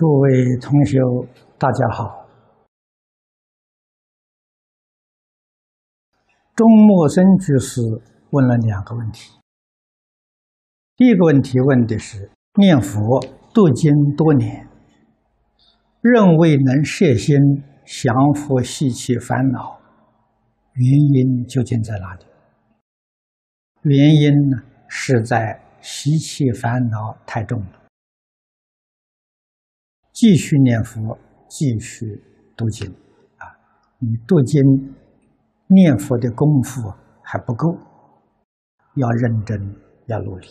诸位同学，大家好。钟默生居士问了两个问题。第一个问题问的是：念佛读经多年，仍未能摄心降伏习气烦恼，原因究竟在哪里？原因呢，是在习气烦恼太重了。继续念佛，继续读经，啊，你读经、念佛的功夫还不够，要认真，要努力。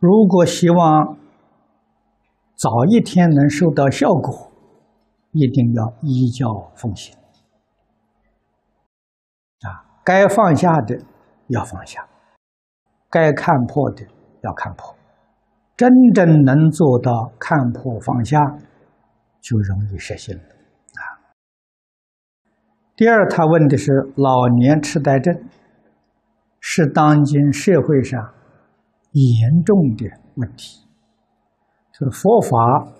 如果希望早一天能收到效果，一定要依教奉行，啊，该放下的要放下，该看破的要看破。真正能做到看破放下，就容易实现了啊。第二，他问的是老年痴呆症，是当今社会上严重的问题。是佛法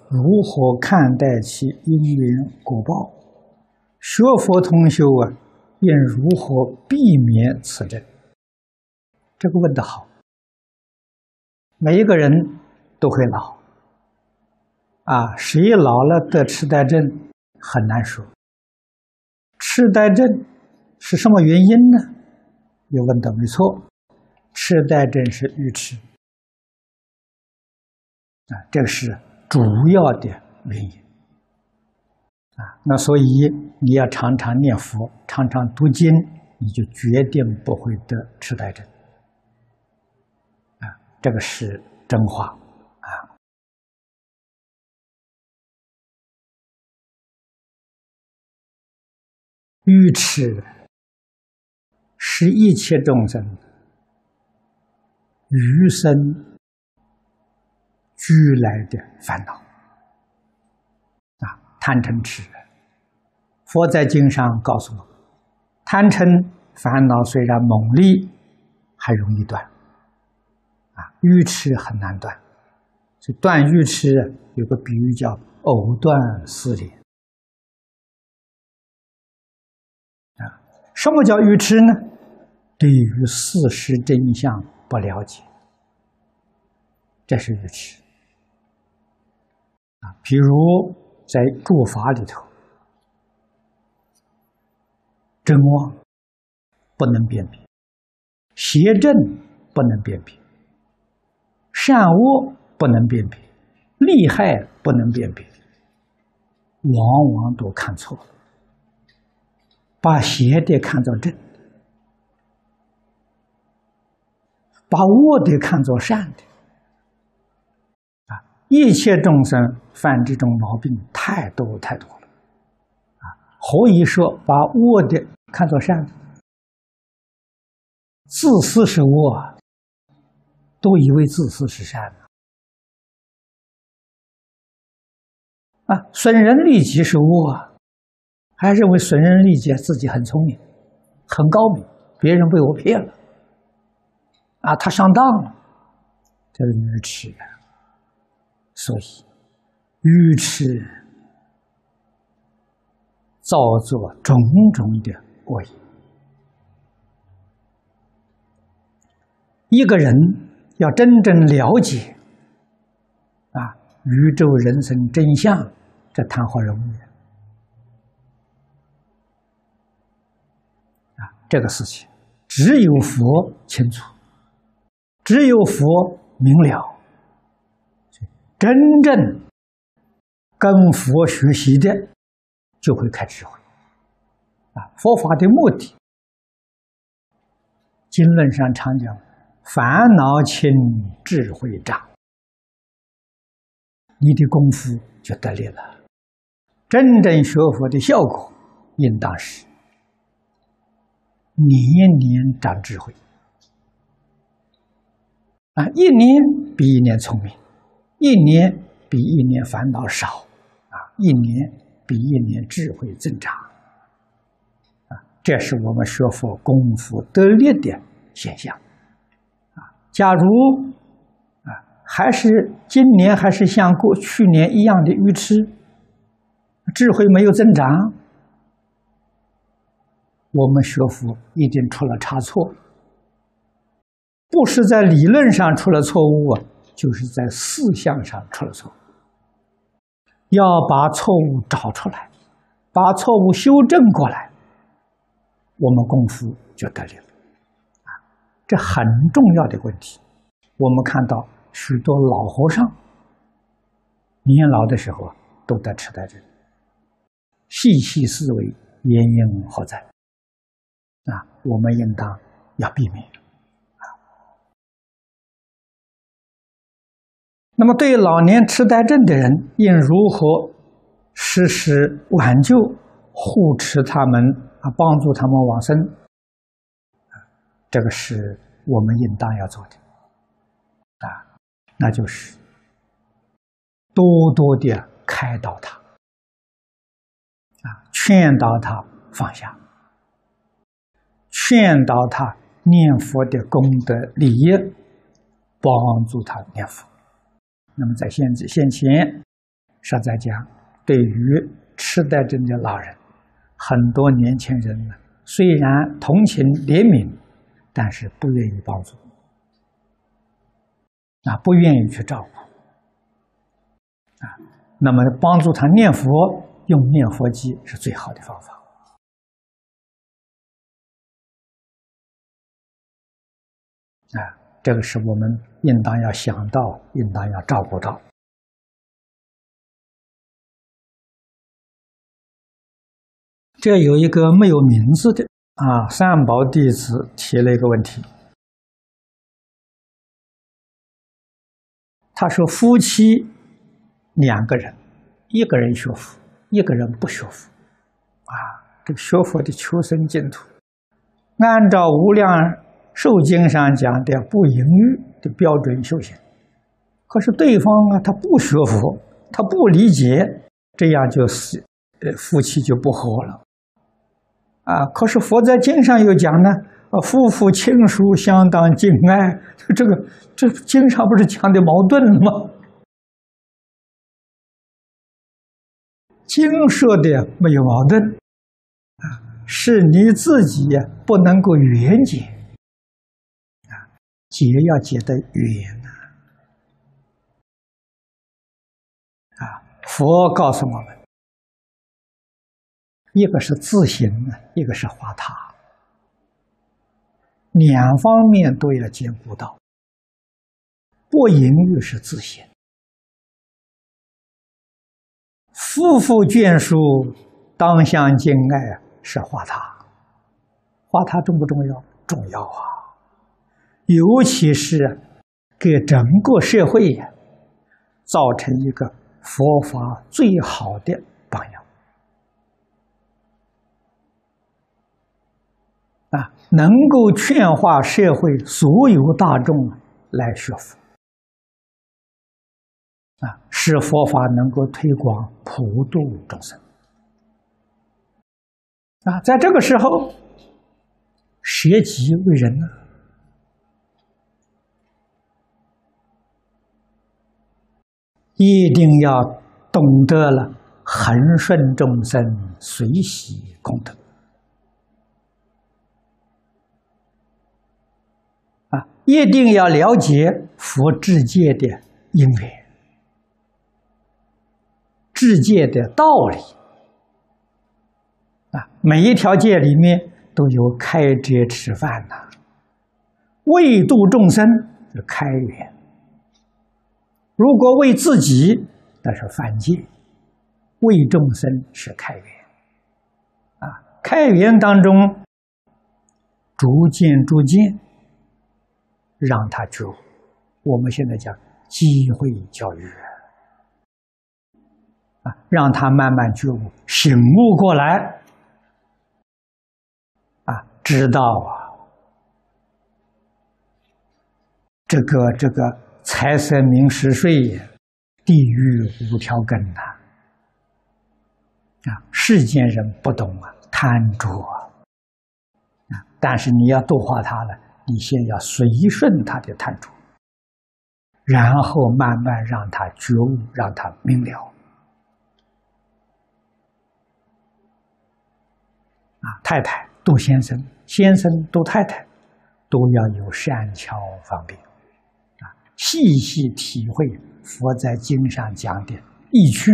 如何看待其因缘果报？学佛同修啊，应如何避免此症？这个问得好，每一个人。都会老，啊，谁老了得痴呆症很难说。痴呆症是什么原因呢？有问的没错，痴呆症是愚痴，啊，这个是主要的原因，啊，那所以你要常常念佛，常常读经，你就决定不会得痴呆症，啊，这个是真话。愚痴是一切众生余生俱来的烦恼啊！贪嗔痴，佛在经上告诉我，贪嗔烦恼虽然猛烈，还容易断啊，愚痴很难断。这断愚痴有个比喻叫“藕断丝连”。什么叫愚痴呢？对于事实真相不了解，这是愚痴啊。比如在诸法里头，真妄不能辨别，邪正不能辨别，善恶不能辨别，利害不能辨别，往往都看错了。把邪的看作正，把恶的看作善的，啊！一切众生犯这种毛病太多太多了，啊！何以说把恶的看作善？自私是恶，都以为自私是善呢？啊！损人利己是恶。还认为损人利己，自己很聪明、很高明，别人被我骗了，啊，他上当了，这是愚痴。所以，愚痴造作种种的恶业。一个人要真正了解啊，宇宙人生真相，这谈何容易？这个事情，只有佛清楚，只有佛明了。真正跟佛学习的，就会开智慧。啊，佛法的目的，经论上常讲：烦恼轻，智慧长。你的功夫就得力了。真正学佛的效果，应当是。年年长智慧啊！一年比一年聪明，一年比一年烦恼少啊！一年比一年智慧增长啊！这是我们学佛功夫得力的现象啊！假如啊还是今年还是像过去年一样的愚痴，智慧没有增长，我们学佛一定出了差错，不是在理论上出了错误啊，就是在思想上出了错误。要把错误找出来，把错误修正过来，我们功夫就得力了。啊，这很重要的问题。我们看到许多老和尚年老的时候啊都得痴呆症，细细思维，原因何在？我们应当要避免。那么，对老年痴呆症的人，应如何实施挽救、护持他们啊，帮助他们往生？这个是我们应当要做的啊，那就是多多的开导他啊，劝导他放下，劝导他念佛的功德利益，帮助他念佛。那么在现现前，实在讲，对于痴呆症的老人，很多年轻人呢，虽然同情怜悯，但是不愿意帮助，啊，不愿意去照顾，啊，那么帮助他念佛，用念佛机是最好的方法，啊。这个是我们应当要想到，应当要照顾到。这有一个没有名字的啊，三宝弟子提了一个问题。他说：“夫妻两个人，一个人学佛，一个人不学佛，啊，这个学佛的求生净土，按照无量。”受经上讲的不淫欲的标准修行，可是对方啊，他不学佛，他不理解，这样就是呃夫妻就不和了。啊，可是佛在经上又讲呢，啊，夫妇亲疏相当敬爱，这个这经上不是讲的矛盾吗？经说的没有矛盾，啊，是你自己不能够圆解。解要解的圆呐！啊，佛告诉我们，一个是自行一个是化他，两方面都要兼顾到。不淫欲是自行，夫妇眷属当相敬爱是化他，化他重不重要？重要啊！尤其是给整个社会造成一个佛法最好的榜样啊，能够劝化社会所有大众来学佛啊，使佛法能够推广普度众生啊，在这个时候，舍己为人呢？一定要懂得了恒顺众生、随喜功德啊！一定要了解佛智界的因缘、智界的道理啊！每一条界里面都有开斋吃饭呐，为度众生是开源。如果为自己，那是犯戒；为众生是开源。啊，开源当中，逐渐逐渐让他觉悟。我们现在讲机会教育啊，让他慢慢觉悟、醒悟过来，啊，知道啊，这个这个。财色名食睡，地狱五条根呐！啊，世间人不懂啊，贪着啊！但是你要度化他了，你先要随顺他的贪着，然后慢慢让他觉悟，让他明了。啊，太太度先生，先生度太太，都要有善巧方便。细细体会佛在经上讲的意趣，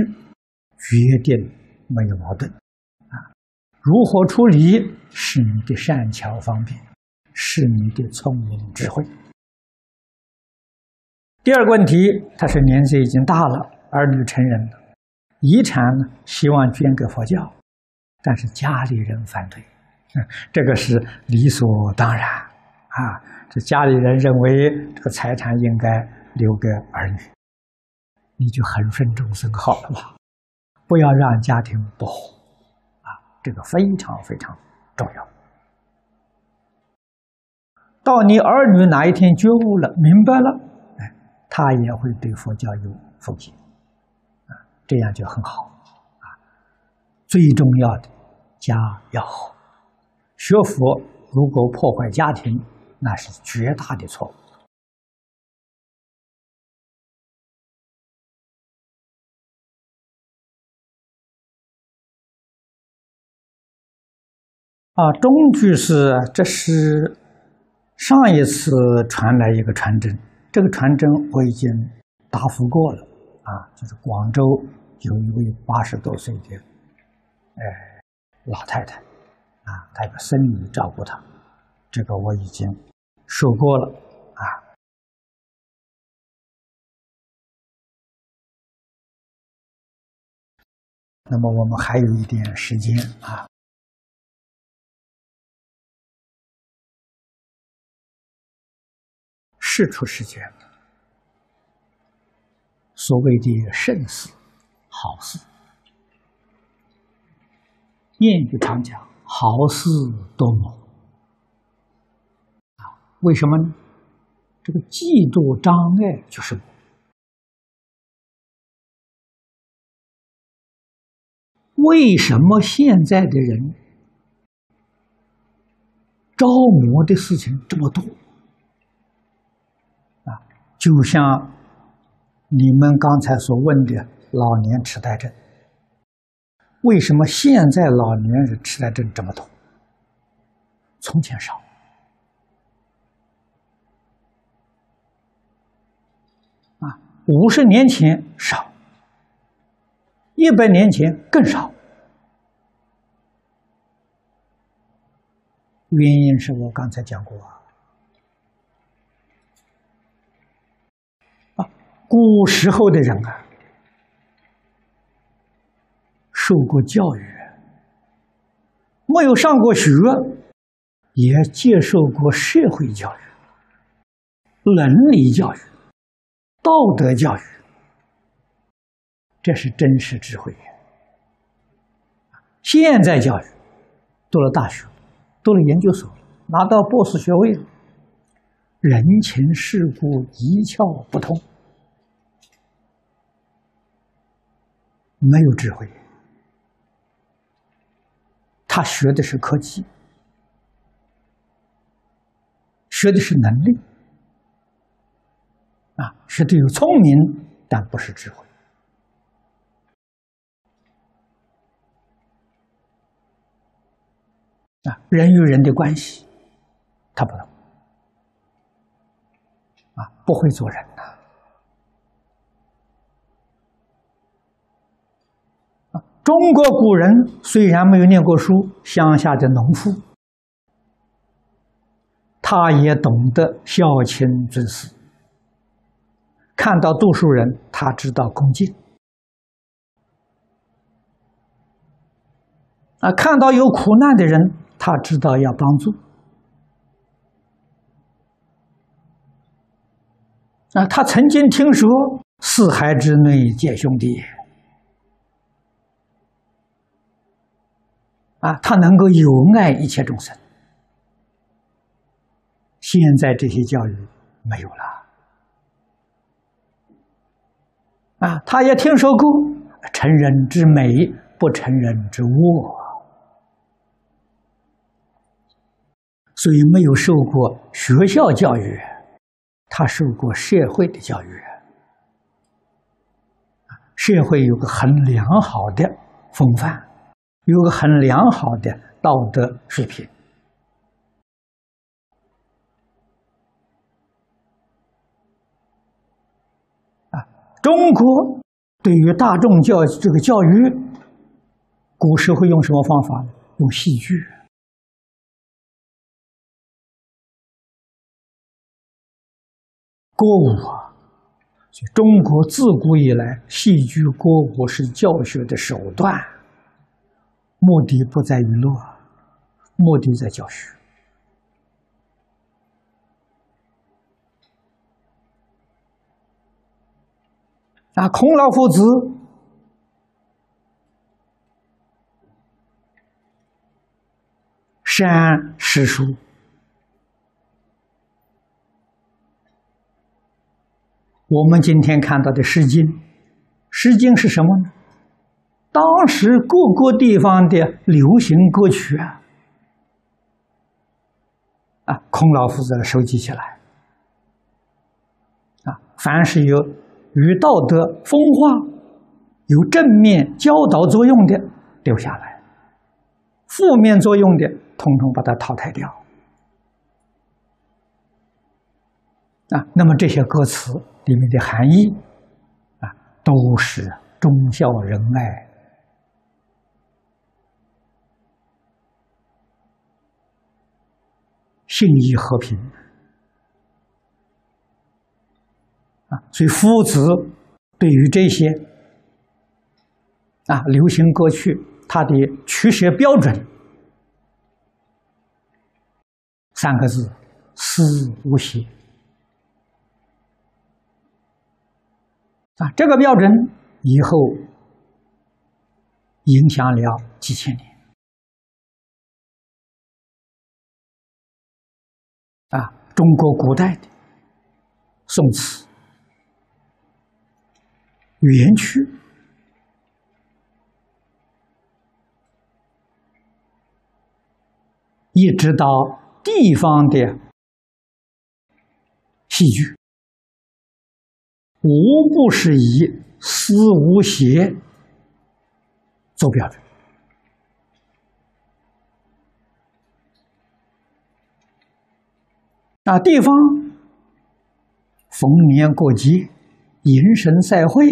决定没有矛盾。啊，如何处理是你的善巧方便，是你的聪明智慧。第二个问题，他是年岁已经大了，儿女成人了，遗产呢希望捐给佛教，但是家里人反对，这个是理所当然啊。这家里人认为这个财产应该留给儿女，你就恒顺众生好了吧，不要让家庭不和啊，这个非常非常重要。到你儿女哪一天觉悟了、明白了。哎他也会对佛教有奉献，啊，这样就很好，啊，最重要的家要好，学佛如果破坏家庭，那是绝大的错误。啊，中句是这是上一次传来一个传真。这个传真我已经答复过了，啊，就是广州有一位八十多岁的，哎，老太太，啊，她有个孙女照顾她，这个我已经说过了，啊。那么我们还有一点时间啊。事出世间，所谓的盛事、好事，谚语常讲“好事多磨”，为什么呢？这个嫉妒障碍就是为什么现在的人招魔的事情这么多？啊就像你们刚才所问的老年痴呆症，为什么现在老年人痴呆症这么多？从前少啊，五十年前少，一百年前更少。原因是我刚才讲过啊。古时候的人啊，受过教育，没有上过学，也接受过社会教育、伦理教育、道德教育，这是真实智慧。现在教育，读了大学，读了研究所，拿到博士学位，人情世故一窍不通。没有智慧，他学的是科技，学的是能力，啊，学的有聪明，但不是智慧。啊，人与人的关系，他不懂，啊，不会做人呐。中国古人虽然没有念过书，乡下的农夫，他也懂得孝亲尊师。看到读书人，他知道恭敬；啊，看到有苦难的人，他知道要帮助。啊，他曾经听说四海之内皆兄弟。啊，他能够有爱一切众生。现在这些教育没有了。啊，他也听说过成人之美，不成人之恶，所以没有受过学校教育，他受过社会的教育，社会有个很良好的风范，有个很良好的道德水平。啊，中国对于大众教这个教育，古时会用什么方法呢？用戏剧。歌舞啊，就中国自古以来，戏剧歌舞是教学的手段，目的不在娱乐，目的在教学。啊，孔老夫子善诗书。我们今天看到的《诗经》，《诗经》是什么呢？当时各个地方的流行歌曲啊，啊，孔老夫子收集起来，啊，凡是有与道德风化、有正面教导作用的留下来，负面作用的统统把它淘汰掉。啊，那么这些歌词。里面的含义啊，都是忠孝仁爱、信义和平所以夫子对于这些啊流行歌曲，他的取舍标准三个字：思无邪。啊，这个标准以后影响了几千年。啊，中国古代的宋词、园区，一直到地方的戏剧。无不是以思无邪做标准。那地方逢年过节、迎神赛会，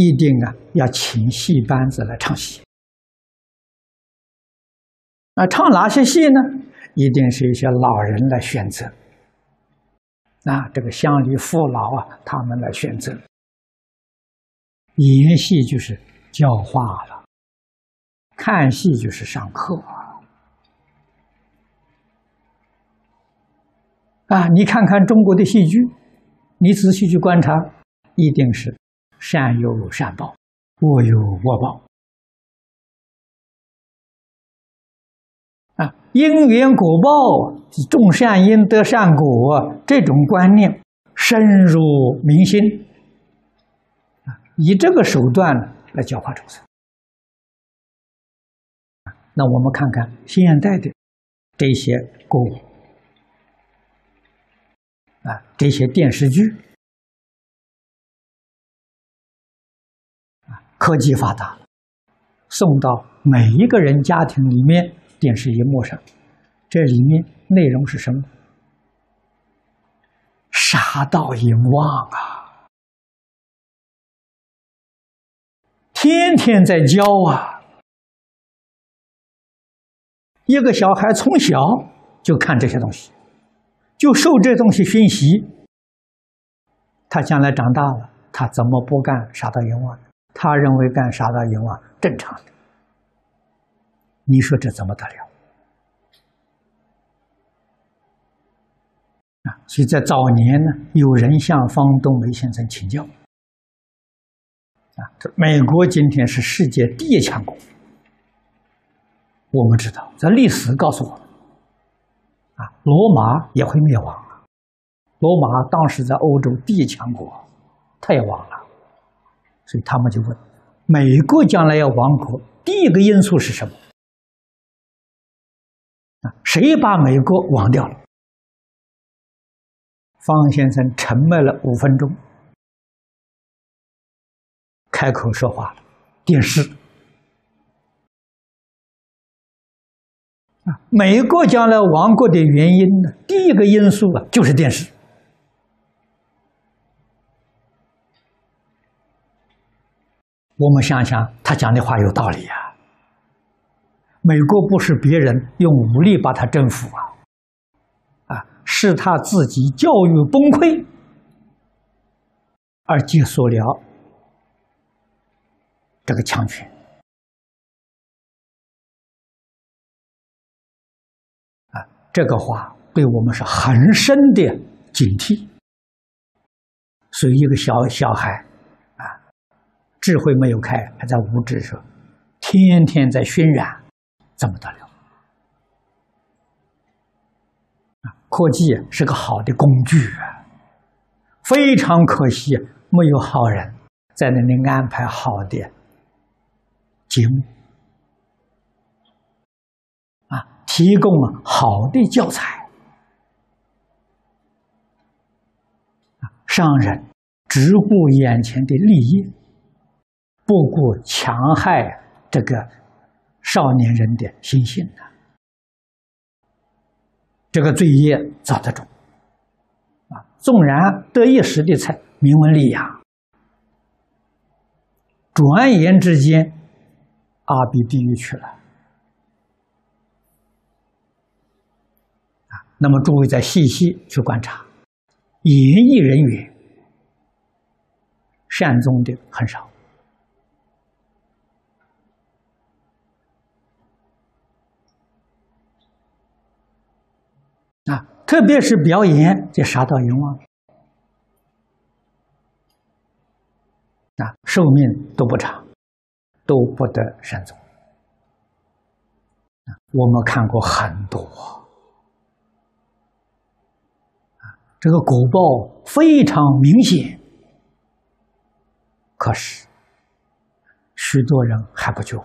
一定啊要请戏班子来唱戏。那唱哪些戏呢？一定是一些老人来选择。那这个乡里父老啊，他们来选择演戏就是教化了，看戏就是上课啊！你看看中国的戏剧，你仔细去观察，一定是善有善报，恶有恶报。啊，因缘果报，种善因得善果，这种观念深入民心，啊，以这个手段来教化众生。那我们看看现代的这些歌舞，啊，这些电视剧，科技发达，送到每一个人家庭里面。电视荧幕上，这里面内容是什么？杀盗淫妄啊！天天在教啊！一个小孩从小就看这些东西，就受这东西熏习，他将来长大了，他怎么不干杀盗淫妄？他认为干杀盗淫妄正常的。你说这怎么得了？啊！所以在早年呢，有人向方东梅先生请教。啊，这美国今天是世界第一强国。我们知道，在历史告诉我们，啊，罗马也会灭亡啊。罗马当时在欧洲第一强国，它也亡了。所以他们就问：美国将来要亡国，第一个因素是什么？啊，谁把美国亡掉了？方先生沉默了五分钟，开口说话了：“电视啊，美国将来亡国的原因呢？第一个因素啊，就是电视。我们想想，他讲的话有道理呀。美国不是别人用武力把他征服啊。”啊是他自己教育崩溃而结束了这个强权啊！这个话对我们是很深的警惕。所以，一个小小孩，智慧没有开，还在无知上，天天在渲染，怎么得了？科技是个好的工具啊，非常可惜没有好人在那里安排好的节目。啊，提供了好的教材。商人只顾眼前的利益，不顾强害这个少年人的心性啊。这个罪业造得重啊！纵然得一时的财名闻利养，转眼之间，阿鼻地狱去了啊！那么诸位再细细去观察，演艺人员善终的很少。啊，特别是表演，就杀到阎王啊，寿命都不长，都不得善终。我们看过很多啊，这个果报非常明显，可是许多人还不救。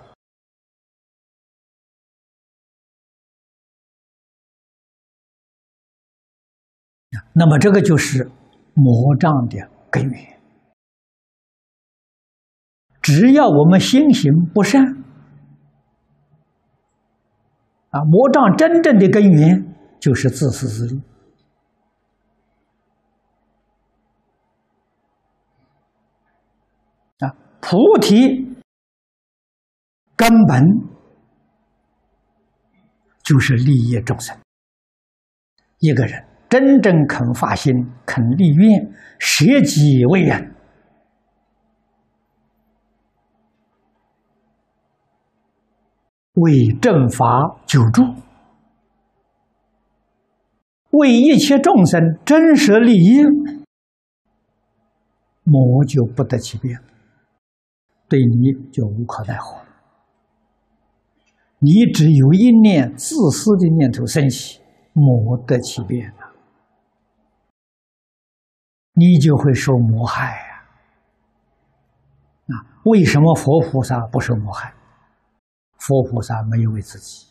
那么，这个就是魔障的根源。只要我们心行不善，啊，魔障真正的根源就是自私自利。啊，菩提根本就是利益众生，一个人。真正肯发心、肯立愿、舍己为人，为正法久住，为一切众生真实利益，魔就不得其便，对你就无可奈何。你只有一念自私的念头升起，魔得其便。你就会受魔害呀！啊，为什么佛菩萨不受魔害？佛菩萨没有为自己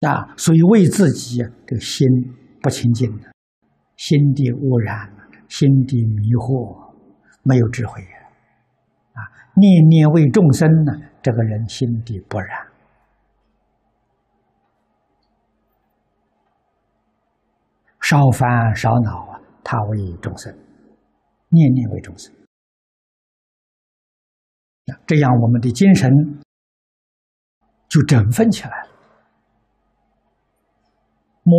啊，所以为自己这个心不清净的，心地污染，心地迷惑，没有智慧啊！念念为众生呢，这个人心地不染。少烦少恼啊，他为众生，念念为众生，这样我们的精神就振奋起来了，魔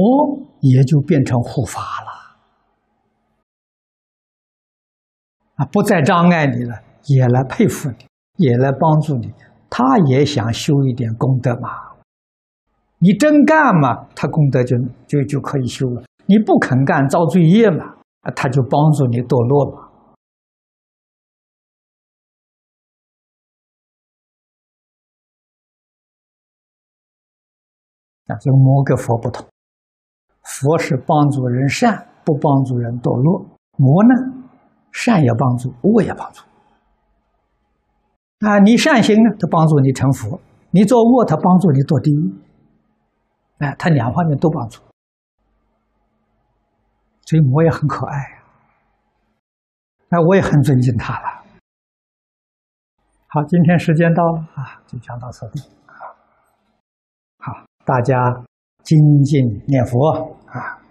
也就变成护法了，啊，不再障碍你了，也来佩服你，也来帮助你，他也想修一点功德嘛，你真干嘛，他功德就就就可以修了。你不肯干，造罪业嘛？他就帮助你堕落嘛。啊，这个魔跟佛不同，佛是帮助人善，不帮助人堕落；魔呢，善也帮助，恶也帮助。啊，你善行呢，他帮助你成佛；你做恶，他帮助你堕地狱。哎，他两方面都帮助，所以我也很可爱呀。那我也很尊敬他了。好，今天时间到了啊，就讲到此地啊。好，大家精进念佛啊。